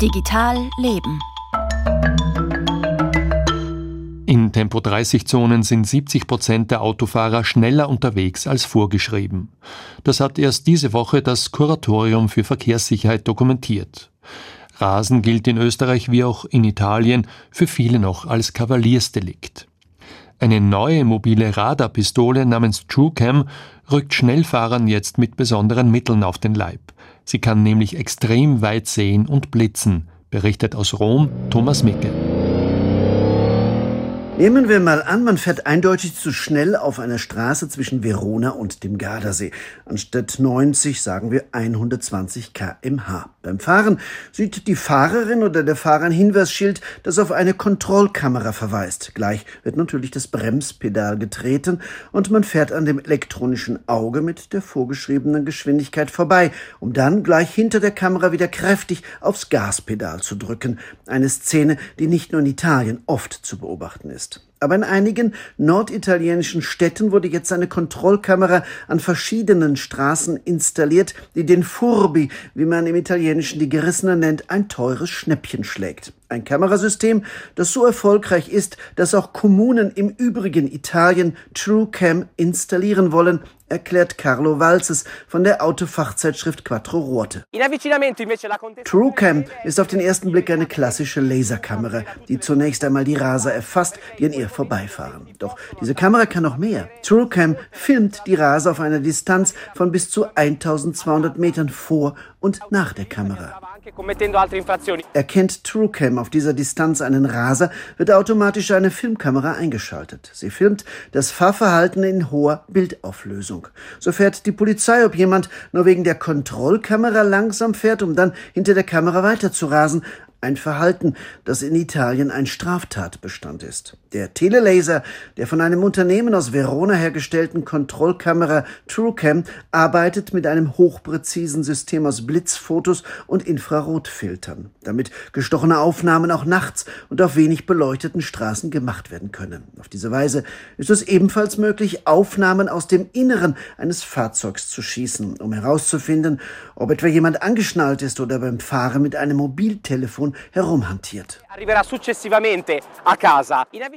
Digital Leben. In Tempo-30-Zonen sind 70 Prozent der Autofahrer schneller unterwegs als vorgeschrieben. Das hat erst diese Woche das Kuratorium für Verkehrssicherheit dokumentiert. Rasen gilt in Österreich wie auch in Italien für viele noch als Kavaliersdelikt. Eine neue mobile Radarpistole namens TrueCam rückt Schnellfahrern jetzt mit besonderen Mitteln auf den Leib. Sie kann nämlich extrem weit sehen und blitzen, berichtet aus Rom Thomas Micke. Nehmen wir mal an, man fährt eindeutig zu schnell auf einer Straße zwischen Verona und dem Gardasee. Anstatt 90 sagen wir 120 kmh. Beim Fahren sieht die Fahrerin oder der Fahrer ein Hinweisschild, das auf eine Kontrollkamera verweist. Gleich wird natürlich das Bremspedal getreten und man fährt an dem elektronischen Auge mit der vorgeschriebenen Geschwindigkeit vorbei, um dann gleich hinter der Kamera wieder kräftig aufs Gaspedal zu drücken. Eine Szene, die nicht nur in Italien oft zu beobachten ist. Aber in einigen norditalienischen Städten wurde jetzt eine Kontrollkamera an verschiedenen Straßen installiert, die den Furbi, wie man im Italienischen die Gerissenen nennt, ein teures Schnäppchen schlägt. Ein Kamerasystem, das so erfolgreich ist, dass auch Kommunen im übrigen Italien TrueCam installieren wollen, erklärt Carlo Walzes von der Autofachzeitschrift Quattro Ruote. TrueCam ist auf den ersten Blick eine klassische Laserkamera, die zunächst einmal die Raser erfasst, die an ihr vorbeifahren. Doch diese Kamera kann noch mehr. TrueCam filmt die Raser auf einer Distanz von bis zu 1200 Metern vor und nach der Kamera. Erkennt TrueCam auf dieser Distanz einen Raser, wird automatisch eine Filmkamera eingeschaltet. Sie filmt das Fahrverhalten in hoher Bildauflösung. So fährt die Polizei, ob jemand nur wegen der Kontrollkamera langsam fährt, um dann hinter der Kamera weiter zu rasen, ein Verhalten, das in Italien ein Straftatbestand ist. Der Telelaser der von einem Unternehmen aus Verona hergestellten Kontrollkamera TrueCam arbeitet mit einem hochpräzisen System aus Blitzfotos und Infrarotfiltern, damit gestochene Aufnahmen auch nachts und auf wenig beleuchteten Straßen gemacht werden können. Auf diese Weise ist es ebenfalls möglich, Aufnahmen aus dem Inneren eines Fahrzeugs zu schießen, um herauszufinden, ob etwa jemand angeschnallt ist oder beim Fahren mit einem Mobiltelefon Telefon herumhantiert.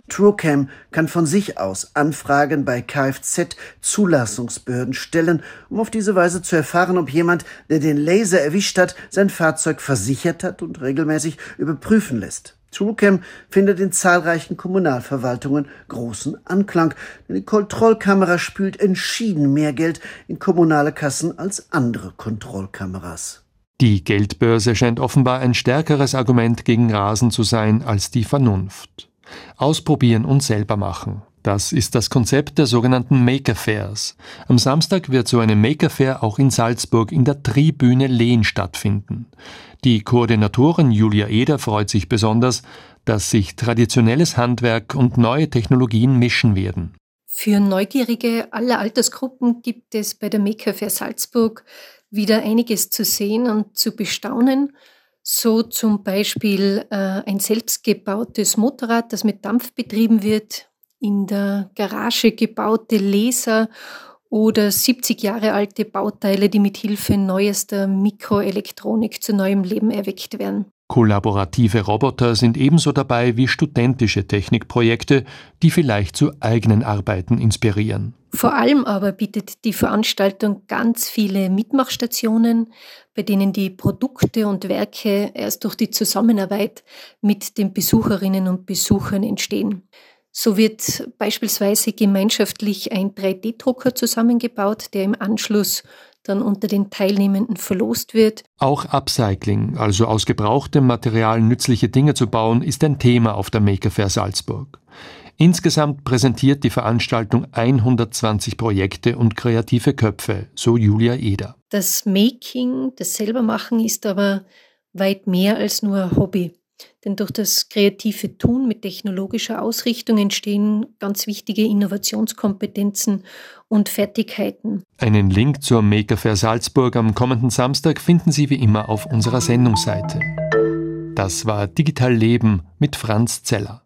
TrueCam kann von sich aus Anfragen bei Kfz-Zulassungsbehörden stellen, um auf diese Weise zu erfahren, ob jemand, der den Laser erwischt hat, sein Fahrzeug versichert hat und regelmäßig überprüfen lässt. TrueCam findet in zahlreichen Kommunalverwaltungen großen Anklang, denn die Kontrollkamera spült entschieden mehr Geld in kommunale Kassen als andere Kontrollkameras. Die Geldbörse scheint offenbar ein stärkeres Argument gegen Rasen zu sein als die Vernunft. Ausprobieren und selber machen. Das ist das Konzept der sogenannten Maker Fairs. Am Samstag wird so eine Maker Fair auch in Salzburg in der Tribüne Lehn stattfinden. Die Koordinatorin Julia Eder freut sich besonders, dass sich traditionelles Handwerk und neue Technologien mischen werden. Für Neugierige aller Altersgruppen gibt es bei der Maker Fair Salzburg wieder einiges zu sehen und zu bestaunen. So zum Beispiel äh, ein selbstgebautes Motorrad, das mit Dampf betrieben wird, in der Garage gebaute Laser oder 70 Jahre alte Bauteile, die mit Hilfe neuester Mikroelektronik zu neuem Leben erweckt werden. Kollaborative Roboter sind ebenso dabei wie studentische Technikprojekte, die vielleicht zu eigenen Arbeiten inspirieren. Vor allem aber bietet die Veranstaltung ganz viele Mitmachstationen, bei denen die Produkte und Werke erst durch die Zusammenarbeit mit den Besucherinnen und Besuchern entstehen. So wird beispielsweise gemeinschaftlich ein 3D-Drucker zusammengebaut, der im Anschluss dann unter den Teilnehmenden verlost wird. Auch Upcycling, also aus gebrauchtem Material nützliche Dinge zu bauen, ist ein Thema auf der Maker Fair Salzburg. Insgesamt präsentiert die Veranstaltung 120 Projekte und kreative Köpfe, so Julia Eder. Das Making, das Selbermachen ist aber weit mehr als nur ein Hobby. Denn durch das kreative Tun mit technologischer Ausrichtung entstehen ganz wichtige Innovationskompetenzen und Fertigkeiten. Einen Link zur Maker Fair Salzburg am kommenden Samstag finden Sie wie immer auf unserer Sendungsseite. Das war Digital Leben mit Franz Zeller.